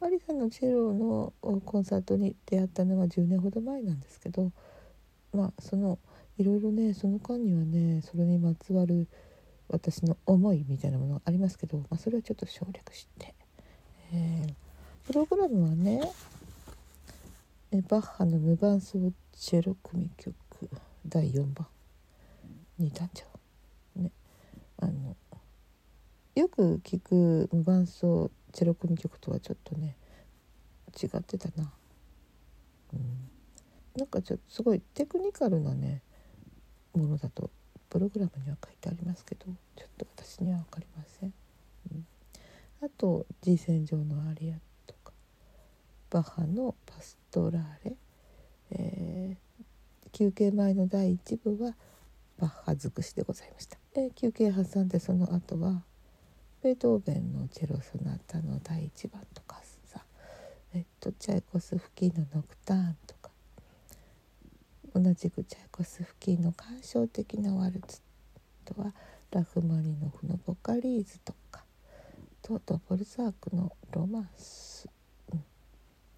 原マリさんのチェロのコンサートに出会ったのは10年ほど前なんですけどまあそのいろいろねその間にはねそれにまつわる私の思いみたいなものがありますけど、まあ、それはちょっと省略して、えー、プログラムはねバッハの無伴奏チェロ組曲第4番にいたんじゃねあのよく聞く無伴奏チェロ組曲とはちょっとね違ってたな、うん、なんかちょっとすごいテクニカルなねものだとプログラムには書いてありますけどちょっと私には分かりません、うん、あと「G 線上のアリア」とかバッハの「パストラーレ」えー、休憩前の第1部はバッハ尽くしでございました、えー、休憩挟んでその後はベートーベンのチェロソナタの第1番とかさえっとチャイコスフスキーの「ノクターン」とか同じくチャイコスフスキーの感傷的なワルツとはラフマニノフの「ボカリーズ」とかとドボルザークの「ロマンス」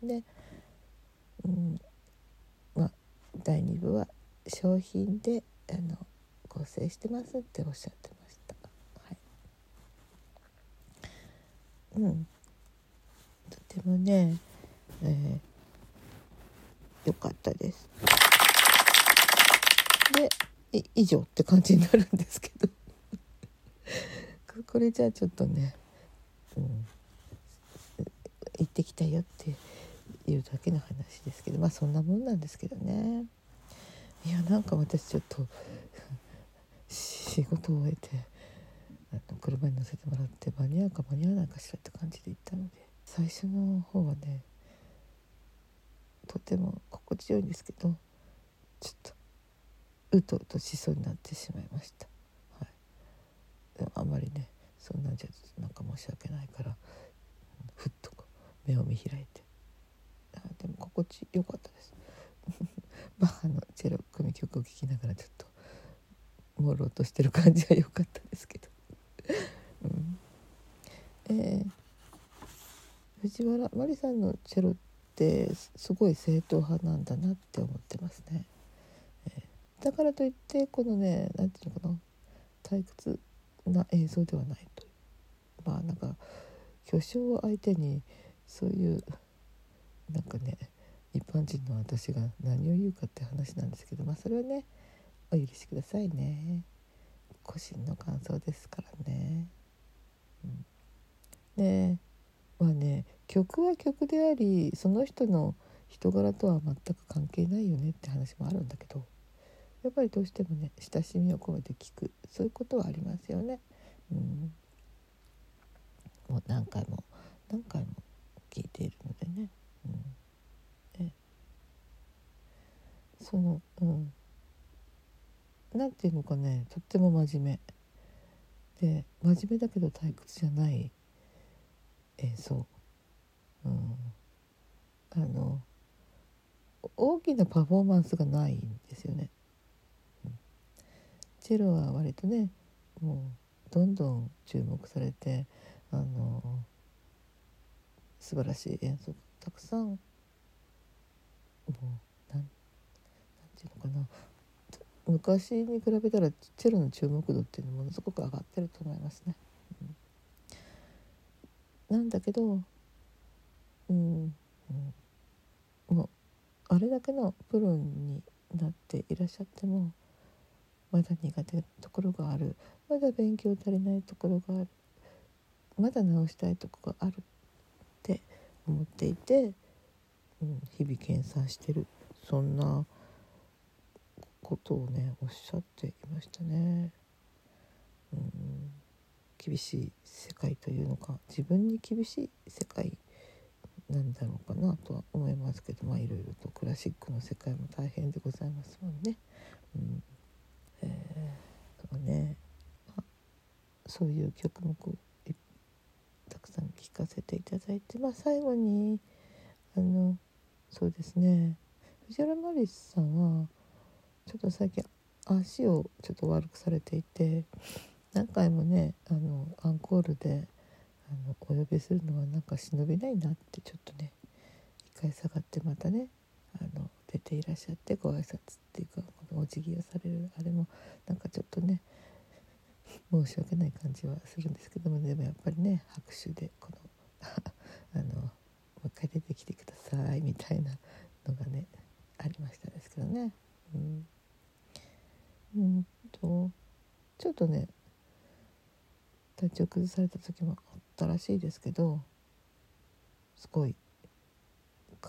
うん、で、うん。まあ、第2部は商品であの構成してますっておっしゃってました。はい、うん。とてもね、えー、よかったです。で以上って感じになるんですけど。これじゃあちょっとね、うん、行ってきたよっていうだけの話ですけどまあそんなもんなんですけどね。いやなんか私ちょっと仕事を終えてあの車に乗せてもらって間に合うか間に合わないかしらって感じで行ったので最初の方はねとても心地よいんですけどちょっとうとうとしそうになってしまいました。はい、でもあまりねそんなんじゃなんか申し訳ないからふっと目を見開いてあでも心地よかったです。バッハのチェロ組曲を聴きながらちょっと朦朧としてる感じは良かったですけど、うん、えー、藤原麻里さんのチェロってすごい正統派なんだなって思ってますね。だからといってこのね何て言うのかな退屈な映像ではないとまあなんか巨匠を相手にそういうなんかね一般人の私が何を言うかって話なんですけどまあそれはねお許しくださいね個人の感想ですからね。うん、でまあね曲は曲でありその人の人柄とは全く関係ないよねって話もあるんだけどやっぱりどうしてもね親しみを込めて聞くそういうことはありますよね。うん、もう何回も何回も聞いているのでね。うん、えそのうん。なんていうのかねとっても真面目。で真面目だけど退屈じゃない。演奏、う。ん、あの大きなパフォーマンスがないんですよね。チェロは割とねもうどんどん注目されてあの素晴らしい演奏。たくさんもうなんなんていうのかな。昔に比べたらチェロの注目度っていうのものすごく上がってると思いますね。うん、なんだけど、うん、うん、もうあれだけのプロになっていらっしゃってもまだ苦手なところがある。まだ勉強足りないところがある。まだ直したいとこがあるって思っていて、うん、日々研鑽してる。そんなことをねおっしゃっていましたね。うん、厳しい世界というのか自分に厳しい世界なんだろうかなとは思いますけどまあいろいろとクラシックの世界も大変でございますもんね。うんえー、そうね、まあ、そういう曲目たくさん聴かせていただいて、まあ、最後にあのそうですね藤原マリスさんはちょっと最近足をちょっと悪くされていて何回もねあのアンコールであのお呼びするのはなんか忍びないなってちょっとね一回下がってまたねあの出ていらっしゃってご挨拶っていうかこのお辞儀をされるあれもなんかちょっとね申し訳ない感じはするんですけどもでもやっぱりね拍手でこの あのもう一回出てきてくださいみたいなのがねありましたですけどね。うんうんとちょっとね体調崩された時もあったらしいですけどすごい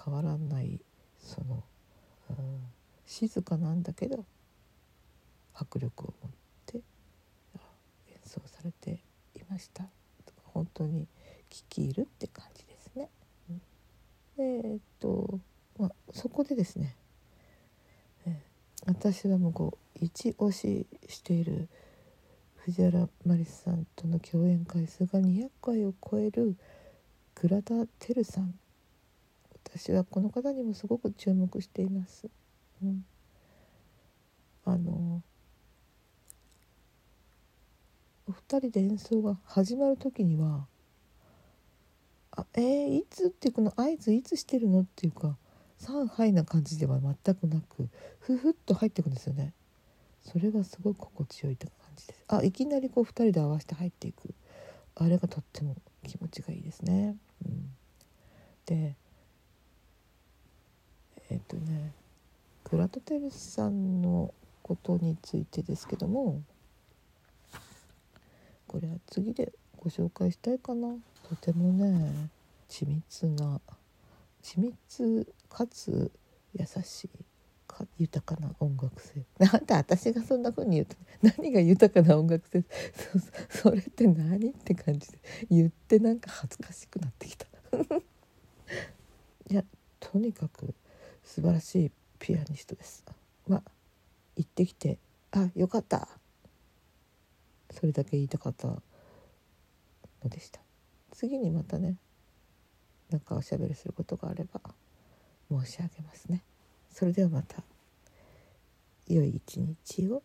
変わらないその、うん、静かなんだけど迫力を持って演奏されていました本当に聞き入るって感じですね。えっと、まあ、そこでですね、え私はもうこう一押ししている藤原麻里さんとの共演回数が200回を超える倉田照さん私はこの方にもすごく注目しています。うん、あのお二人で演奏が始まる時には「あえー、いつ?」っていうこの合図いつしてるの？っていうか「上海」な感じでは全くなくふふっと入ってくんですよね。それがすごく心地よい感じです。あいきなりこう2人で合わせて入っていく。あれがとっても気持ちがいいですね。うん、でえっ、とね倉戸照さんのことについてですけどもこれは次でご紹介したいかな。とてもね緻密な緻密かつ優しいか豊かな音楽性。なんで私がそんな風に言うと何が豊かな音楽性？そ それって何って感じで言ってなんか恥ずかしくなってきた。いやとにかく素晴らしいピアニストです。まあ行ってきてあよかった。それだけ言いたかったのでした。次にまたねなんかおしゃべりすることがあれば申し上げますね。それではまた。良い一日を。